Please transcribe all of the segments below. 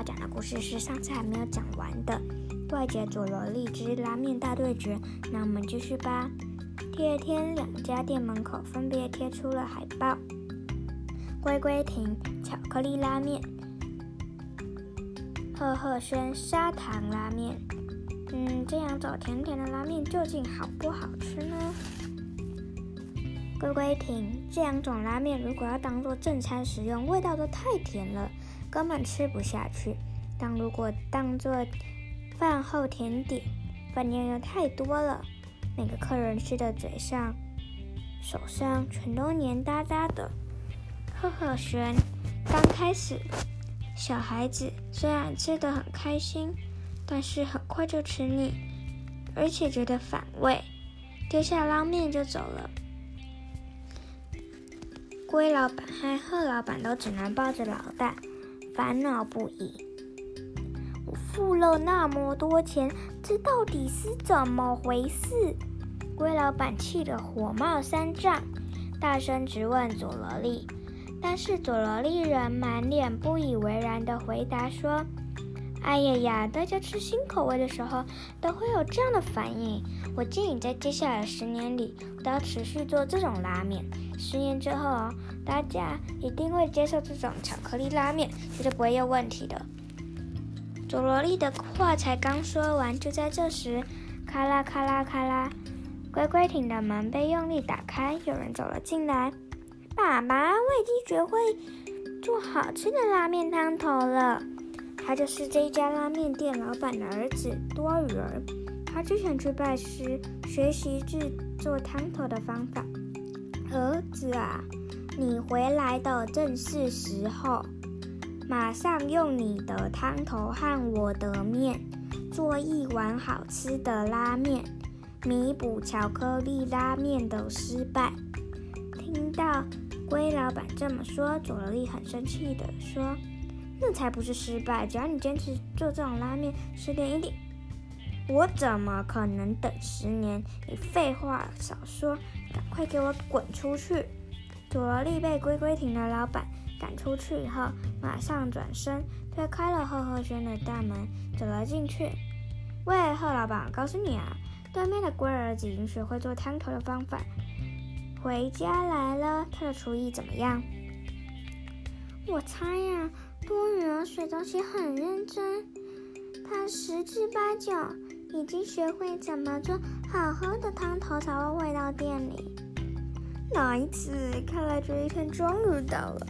要讲的故事是上次还没有讲完的《怪杰佐罗利之拉面大对决》。那我们继续吧。第二天，两家店门口分别贴出了海报：龟龟亭巧克力拉面、赫赫轩砂糖拉面。嗯，这样走甜甜的拉面究竟好不好吃呢？龟龟亭这两种拉面如果要当做正餐食用，味道都太甜了，根本吃不下去。但如果当做饭后甜点，分量又太多了，每个客人吃的嘴上、手上全都黏哒哒的。赫赫轩刚开始，小孩子虽然吃得很开心，但是很快就吃腻，而且觉得反胃，丢下捞面就走了。龟老板和贺老板都只能抱着老大，烦恼不已。我付了那么多钱，这到底是怎么回事？龟老板气得火冒三丈，大声质问佐罗利。但是佐罗利人满脸不以为然地回答说：“哎呀呀，大家吃新口味的时候都会有这样的反应。我建议在接下来十年里，我都要持续做这种拉面。”十年之后哦，大家一定会接受这种巧克力拉面，绝对不会有问题的。佐罗利的话才刚说完，就在这时，咔啦咔啦咔啦，乖乖艇的门被用力打开，有人走了进来。爸爸，我已经学会做好吃的拉面汤头了。他就是这家拉面店老板的儿子多雨儿，他之前去拜师学习制作汤头的方法。儿子啊，你回来的正是时候，马上用你的汤头和我的面做一碗好吃的拉面，弥补巧克力拉面的失败。听到龟老板这么说，佐罗利很生气的说：“那才不是失败，只要你坚持做这种拉面十点一定，我怎么可能等十年？你废话少说。”赶快给我滚出去！佐罗利被龟龟亭的老板赶出去以后，马上转身推开了赫赫轩的大门，走了进去。喂，贺老板，告诉你啊，对面的龟儿子已经学会做汤头的方法，回家来了。他的厨艺怎么样？我猜呀，雨儿水东西很认真，她十之八九。已经学会怎么做好喝的汤头才会回到店里。奶子？看来这一天终于到了。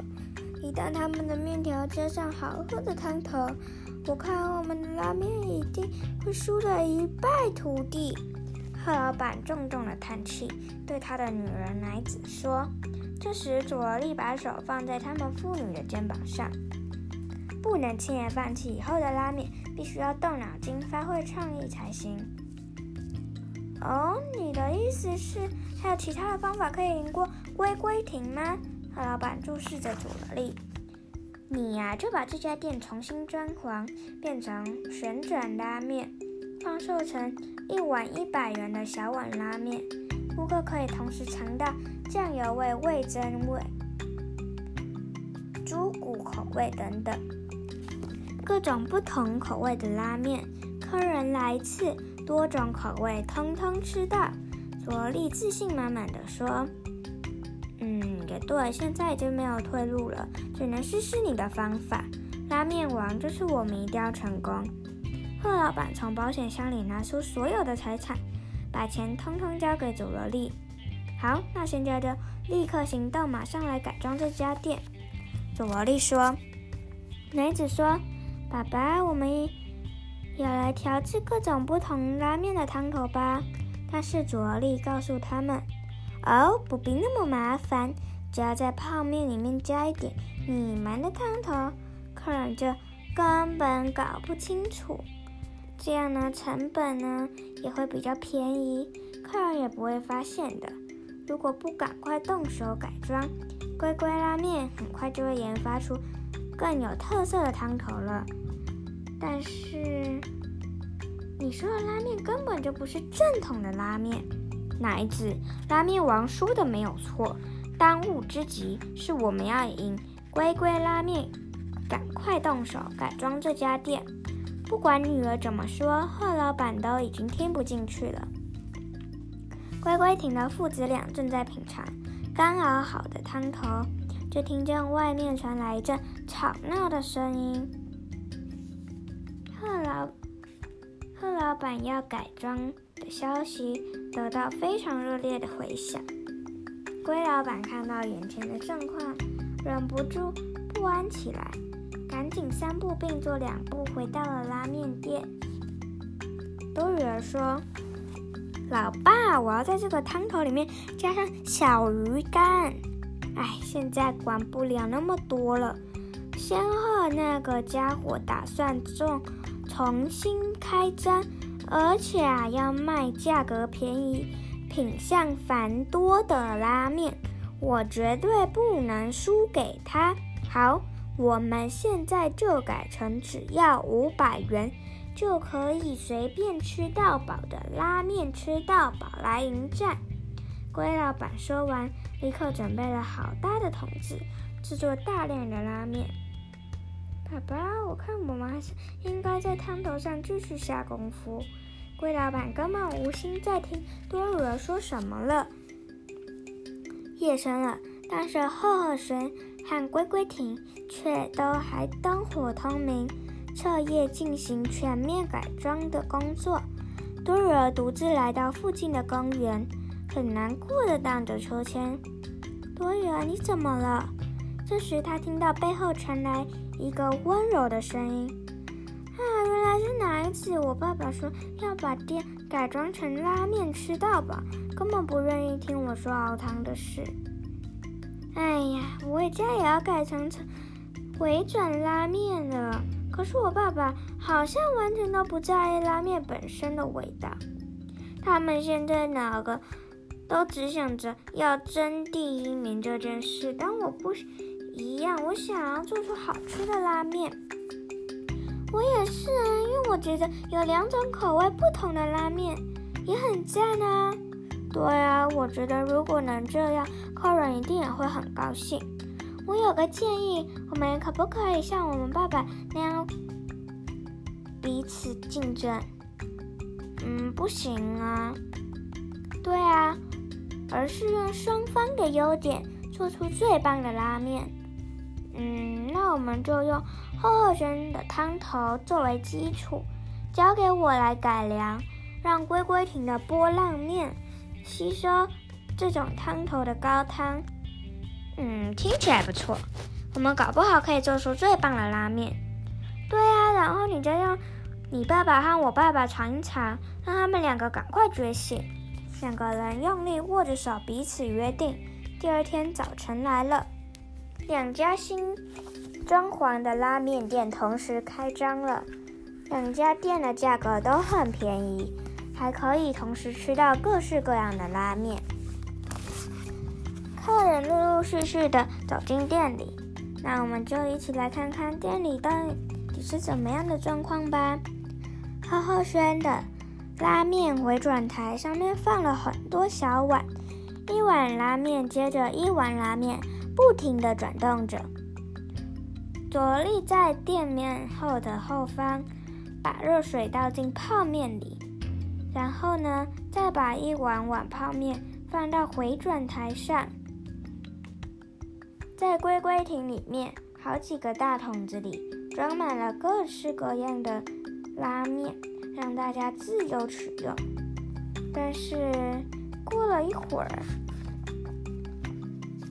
一旦他们的面条加上好喝的汤头，我看我们的拉面一定会输得一败涂地。贺老板重重的叹气，对他的女儿奶子说。这时，佐利把手放在他们父女的肩膀上。不能轻言放弃，以后的拉面必须要动脑筋、发挥创意才行。哦，你的意思是还有其他的方法可以赢过龟龟亭吗？老板注视着佐罗利。你呀，就把这家店重新装潢，变成旋转拉面，放售成一碗一百元的小碗拉面，顾客可以同时尝到酱油味、味增味、猪骨口味等等。各种不同口味的拉面，客人来一次，多种口味通通吃到。佐罗莉自信满满的说：“嗯，也对，现在已经没有退路了，只能试试你的方法。拉面王，这次我们一定要成功。”贺老板从保险箱里拿出所有的财产，把钱通通交给佐罗莉。好，那现在就立刻行动，马上来改装这家店。佐罗莉说：“奶子说。”爸爸，我们也来调制各种不同拉面的汤头吧。但是佐罗利告诉他们：“哦，不必那么麻烦，只要在泡面里面加一点你们的汤头，客人就根本搞不清楚。这样呢，成本呢也会比较便宜，客人也不会发现的。如果不赶快动手改装，乖乖拉面很快就会研发出更有特色的汤头了。”但是你说的拉面根本就不是正统的拉面，奶子拉面王说的没有错，当务之急是我们要赢龟龟拉面赶快动手改装这家店。不管女儿怎么说，贺老板都已经听不进去了。乖乖亭的父子俩正在品尝刚熬好的汤头，就听见外面传来一阵吵闹的声音。贺老贺老板要改装的消息得到非常热烈的回响。龟老板看到眼前的状况，忍不住不安起来。赶紧三步并作两步回到了拉面店。多雨儿说：“老爸，我要在这个汤头里面加上小鱼干。哎，现在管不了那么多了。仙鹤那个家伙打算重重新开张，而且啊要卖价格便宜、品相繁多的拉面，我绝对不能输给他。好。”我们现在就改成只要五百元就可以随便吃到饱的拉面，吃到饱来迎战。龟老板说完，立刻准备了好大的桶子，制作大量的拉面。爸爸，我看我们还是应该在汤头上继续下功夫。龟老板根本无心再听多鲁尔说什么了。夜深了，但是赫赫神。和龟龟亭却都还灯火通明，彻夜进行全面改装的工作。多瑞尔独自来到附近的公园，很难过的荡着秋千。多远，你怎么了？这时他听到背后传来一个温柔的声音：“啊，原来是奶子！我爸爸说要把店改装成拉面吃到饱，根本不愿意听我说熬汤的事。”哎呀，我家也要改成成回转拉面了。可是我爸爸好像完全都不在意拉面本身的味道。他们现在哪个都只想着要争第一名这件事，但我不一样，我想要做出好吃的拉面。我也是啊，因为我觉得有两种口味不同的拉面也很赞啊。对啊，我觉得如果能这样，客人一定也会很高兴。我有个建议，我们可不可以像我们爸爸那样彼此竞争？嗯，不行啊。对啊，而是用双方的优点做出最棒的拉面。嗯，那我们就用厚厚轩的汤头作为基础，交给我来改良，让龟龟亭的波浪面。吸收这种汤头的高汤，嗯，听起来不错。我们搞不好可以做出最棒的拉面。对啊，然后你再让你爸爸和我爸爸尝一尝，让他们两个赶快觉醒。两个人用力握着手，彼此约定。第二天早晨来了，两家新装潢的拉面店同时开张了。两家店的价格都很便宜。还可以同时吃到各式各样的拉面。客人陆陆续续的走进店里，那我们就一起来看看店里到底是怎么样的状况吧。浩浩轩的拉面回转台上面放了很多小碗，一碗拉面接着一碗拉面，不停的转动着。佐立在店面后的后方，把热水倒进泡面里。然后呢，再把一碗碗泡面放到回转台上，在龟龟亭里面，好几个大桶子里装满了各式各样的拉面，让大家自由取用。但是过了一会儿，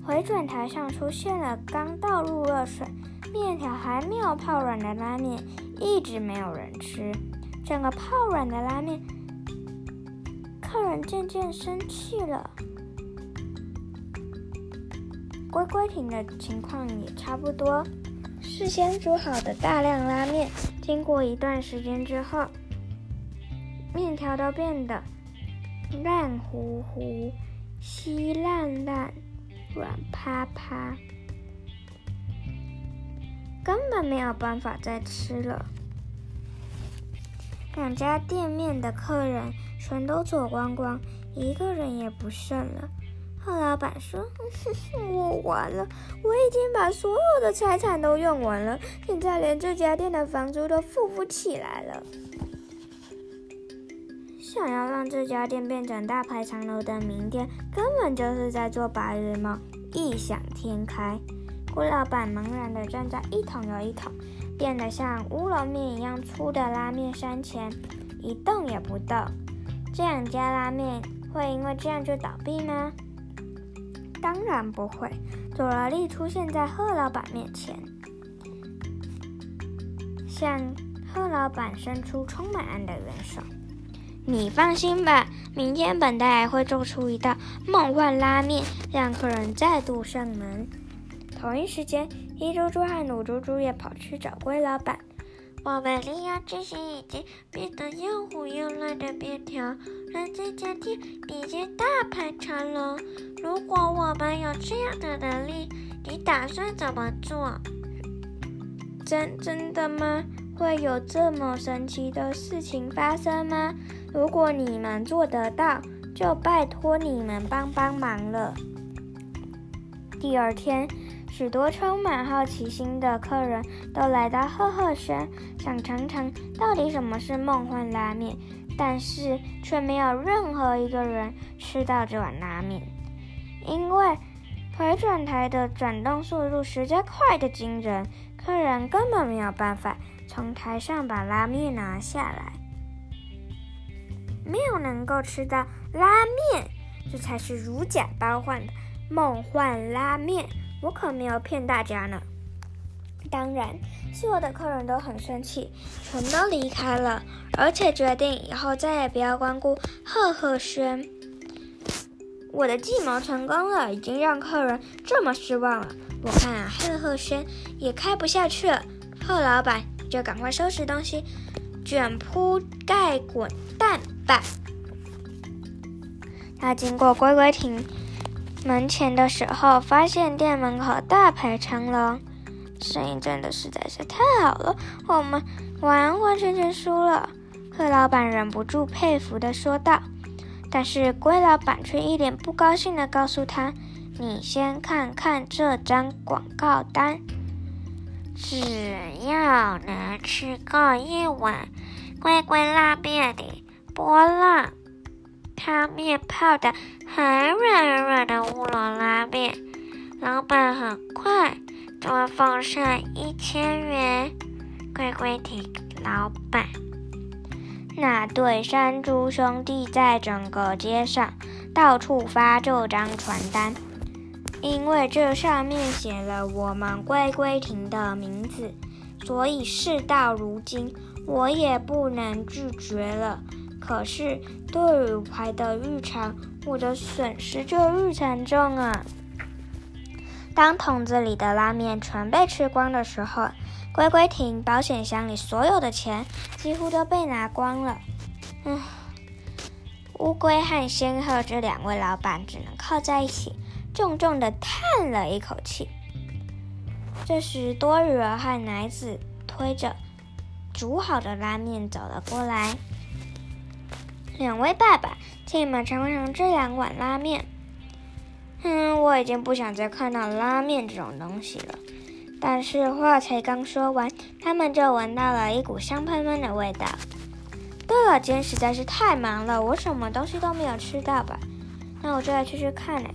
回转台上出现了刚倒入热水、面条还没有泡软的拉面，一直没有人吃。整个泡软的拉面。客人渐渐生气了，龟龟亭的情况也差不多。事先煮好的大量拉面，经过一段时间之后，面条都变得烂乎乎、稀烂烂、软趴趴，根本没有办法再吃了。两家店面的客人。全都走光光，一个人也不剩了。贺老板说：“ 我完了，我已经把所有的财产都用完了，现在连这家店的房租都付不起来了。想要让这家店变成大排长龙的名店，根本就是在做白日梦，异想天开。”郭老板茫然地站在一桶又一桶变得像乌龙面一样粗的拉面山前，一动也不动。这两家拉面会因为这样就倒闭吗？当然不会。佐罗莉出现在贺老板面前，向贺老板伸出充满爱的援手。你放心吧，明天本大爷会做出一道梦幻拉面，让客人再度上门。同一时间，黑猪猪和鲁猪猪也跑去找龟老板。我们利用这些已经变得又糊又烂的面条，让这家店比肩大排长龙。如果我们有这样的能力，你打算怎么做？真真的吗？会有这么神奇的事情发生吗？如果你们做得到，就拜托你们帮帮忙了。第二天。许多充满好奇心的客人都来到赫赫轩，想尝尝到底什么是梦幻拉面，但是却没有任何一个人吃到这碗拉面，因为回转台的转动速度实在快得惊人，客人根本没有办法从台上把拉面拿下来，没有能够吃到拉面，这才是如假包换的梦幻拉面。我可没有骗大家呢。当然，所有的客人都很生气，全都离开了，而且决定以后再也不要光顾赫赫轩。我的计谋成功了，已经让客人这么失望了，我看啊，赫赫轩也开不下去了。贺老板就赶快收拾东西，卷铺盖滚蛋吧。他经过龟龟亭。门前的时候，发现店门口大排长龙，生意真的实在是太好了。我们完完全全输了，贺老板忍不住佩服的说道。但是龟老板却一脸不高兴的告诉他：“你先看看这张广告单，只要能吃够一碗龟龟拉面的波浪。”汤面泡的很软很软的乌龙拉面，老板很快就会奉上一千元。龟龟提老板，那对山猪兄弟在整个街上到处发这张传单，因为这上面写了我们龟龟亭的名字，所以事到如今，我也不能拒绝了。可是，对于牌的日常，我的损失就日惨重啊！当桶子里的拉面全被吃光的时候，龟龟亭保险箱里所有的钱几乎都被拿光了。唉，乌龟和仙鹤这两位老板只能靠在一起，重重的叹了一口气。这时，多鱼儿和奶子推着煮好的拉面走了过来。两位爸爸，请你们尝尝这两碗拉面。嗯，我已经不想再看到拉面这种东西了。但是话才刚说完，他们就闻到了一股香喷喷的味道。对了，今天实在是太忙了，我什么东西都没有吃到吧？那我就来去去看嘞。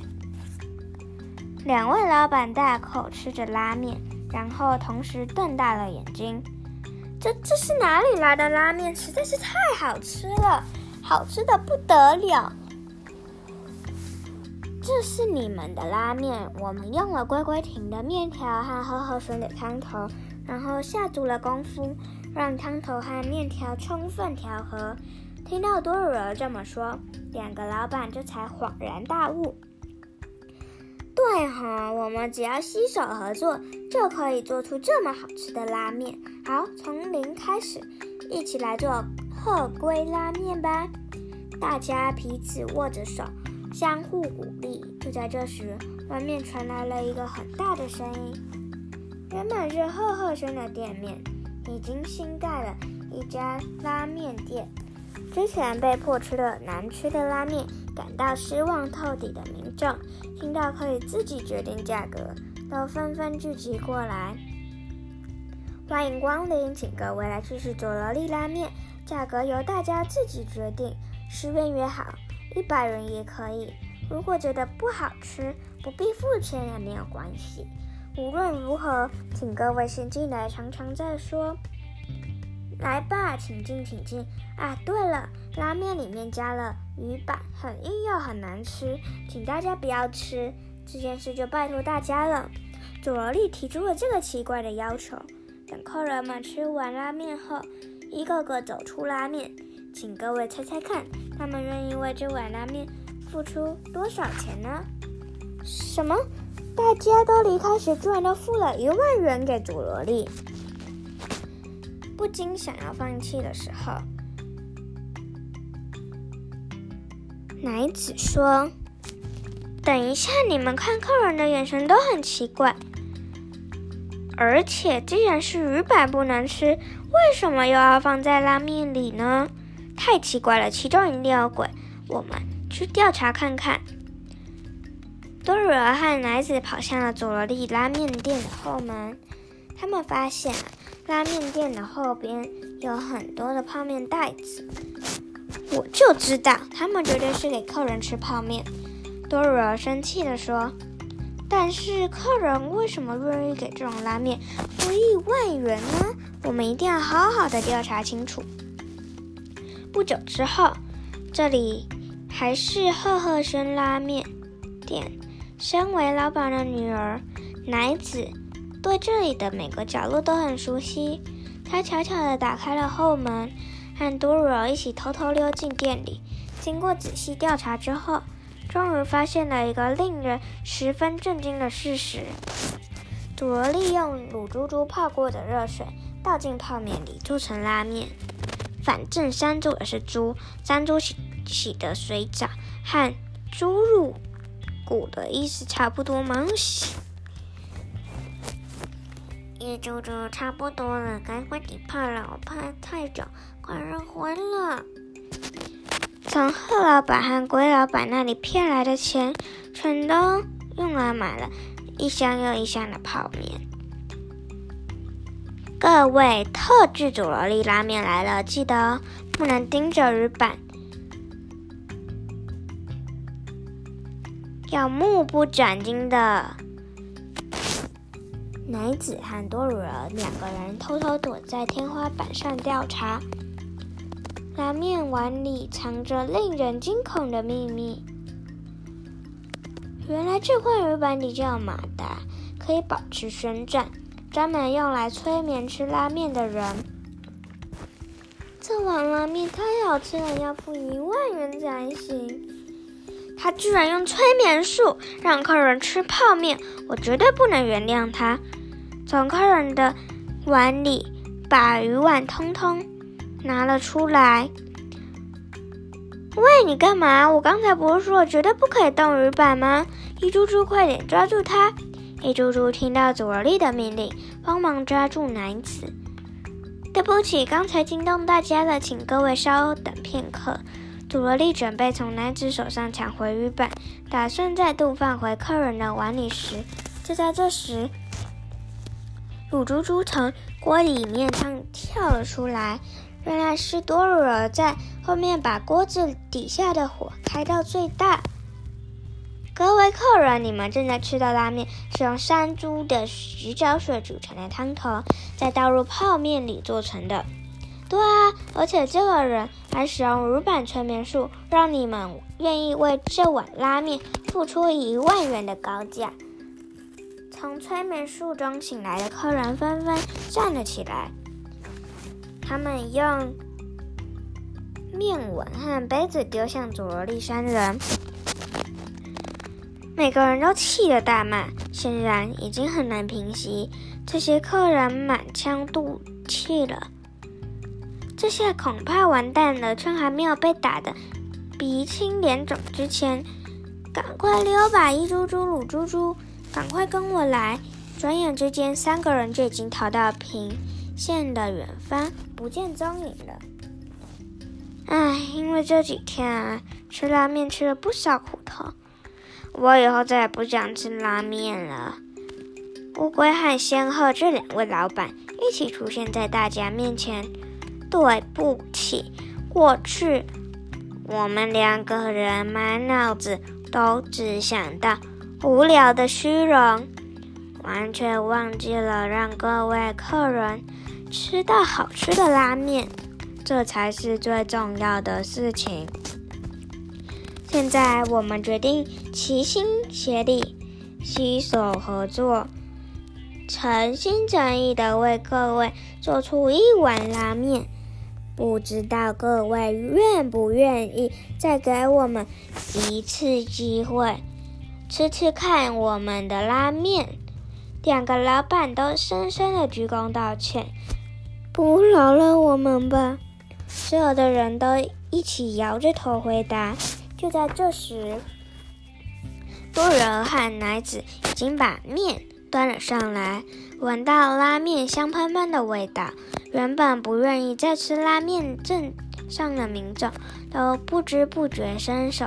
两位老板大口吃着拉面，然后同时瞪大了眼睛。这这是哪里来的拉面？实在是太好吃了！好吃的不得了！这是你们的拉面，我们用了龟龟亭的面条和喝喝水的汤头，然后下足了功夫，让汤头和面条充分调和。听到多尔尔这么说，两个老板这才恍然大悟。对哈，我们只要携手合作，就可以做出这么好吃的拉面。好，从零开始，一起来做。鹤龟拉面吧！大家彼此握着手，相互鼓励。就在这时，外面传来了一个很大的声音。原本是赫赫轩的店面，已经新盖了一家拉面店。之前被迫吃了难吃的拉面，感到失望透底的民众听到可以自己决定价格，都纷纷聚集过来。欢迎光临，请各位来试试佐罗利拉面，价格由大家自己决定，十元也好，一百元也可以。如果觉得不好吃，不必付钱也没有关系。无论如何，请各位先进来尝尝再说。来吧，请进，请进。啊，对了，拉面里面加了鱼板，很硬又很难吃，请大家不要吃。这件事就拜托大家了。佐罗莉提出了这个奇怪的要求。等客人们吃完拉面后，一个个走出拉面，请各位猜猜看，他们愿意为这碗拉面付出多少钱呢？什么？大家都离开时，居然都付了一万元给佐罗莉。不禁想要放弃的时候，奶子说：“等一下，你们看，客人的眼神都很奇怪。”而且，既然是鱼板不能吃，为什么又要放在拉面里呢？太奇怪了，其中一定有鬼。我们去调查看看。多瑞尔和奶子跑向了佐罗利拉面店的后门，他们发现拉面店的后边有很多的泡面袋子。我就知道，他们绝对是给客人吃泡面。多瑞尔生气地说。但是客人为什么愿意给这种拉面付一万元呢？我们一定要好好的调查清楚。不久之后，这里还是赫赫轩拉面店。身为老板的女儿奶子对这里的每个角落都很熟悉。她悄悄地打开了后门，和多罗一起偷偷溜进店里。经过仔细调查之后，终于发现了一个令人十分震惊的事实：佐罗利用卤猪猪泡过的热水倒进泡面里做成拉面。反正山猪也是猪，山猪洗洗的水澡和猪入骨的意思差不多吗？也就这差不多了，该换底泡了，我怕太久，快热昏了。从贺老板和龟老板那里骗来的钱，全都用来买了一箱又一箱的泡面。各位，特制佐罗利拉面来了，记得不能盯着鱼板，要目不转睛的。奶子和多鲁尔两个人偷偷躲在天花板上调查。拉面碗里藏着令人惊恐的秘密。原来这块鱼板底叫马达，可以保持旋转，专门用来催眠吃拉面的人。这碗拉面太好吃了，要付一万元才行。他居然用催眠术让客人吃泡面，我绝对不能原谅他。从客人的碗里把鱼碗通通。拿了出来。喂，你干嘛？我刚才不是说绝对不可以动鱼板吗？一猪猪，快点抓住它！一猪猪听到佐罗莉的命令，慌忙抓住男子。对不起，刚才惊动大家了，请各位稍等片刻。佐罗莉准备从男子手上抢回鱼板，打算再度放回客人的碗里时，就在这时，卤猪猪从锅里面上跳了出来。原来是多罗尔在后面把锅子底下的火开到最大。各位客人，你们正在吃的拉面是用山猪的洗脚水煮成的汤头，再倒入泡面里做成的。对啊，而且这个人还使用乳板催眠术，让你们愿意为这碗拉面付出一万元的高价。从催眠术中醒来的客人纷纷站了起来。他们用面碗和杯子丢向佐罗利三人，每个人都气得大骂，显然已经很难平息。这些客人满腔怒气了，这下恐怕完蛋了。趁还没有被打得鼻青脸肿之前，赶快溜吧！一猪猪、卤猪猪，赶快跟我来！转眼之间，三个人就已经逃到平。线的远方不见踪影了。唉，因为这几天啊，吃拉面吃了不少苦头，我以后再也不想吃拉面了。乌龟和仙鹤这两位老板一起出现在大家面前。对不起，过去我们两个人满脑子都只想到无聊的虚荣，完全忘记了让各位客人吃到好吃的拉面，这才是最重要的事情。现在我们决定齐心协力，携手合作，诚心诚意的为各位做出一碗拉面。不知道各位愿不愿意再给我们一次机会，吃吃看我们的拉面？两个老板都深深的鞠躬道歉，不饶了我们吧！所有的人都一起摇着头回答。就在这时，多人和奶子已经把面端了上来，闻到拉面香喷喷的味道。原本不愿意再吃拉面镇上的民众，都不知不觉伸手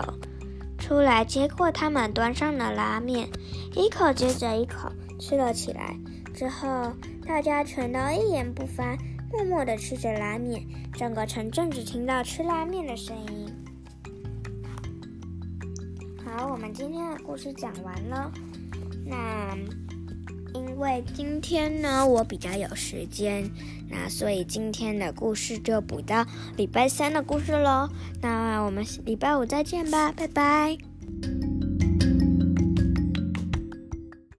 出来接过他们端上的拉面，一口接着一口吃了起来。之后，大家全都一言不发，默默地吃着拉面。整个城镇只听到吃拉面的声音。好，我们今天的故事讲完了。那。因为今天呢，我比较有时间，那所以今天的故事就补到礼拜三的故事喽。那我们礼拜五再见吧，拜拜。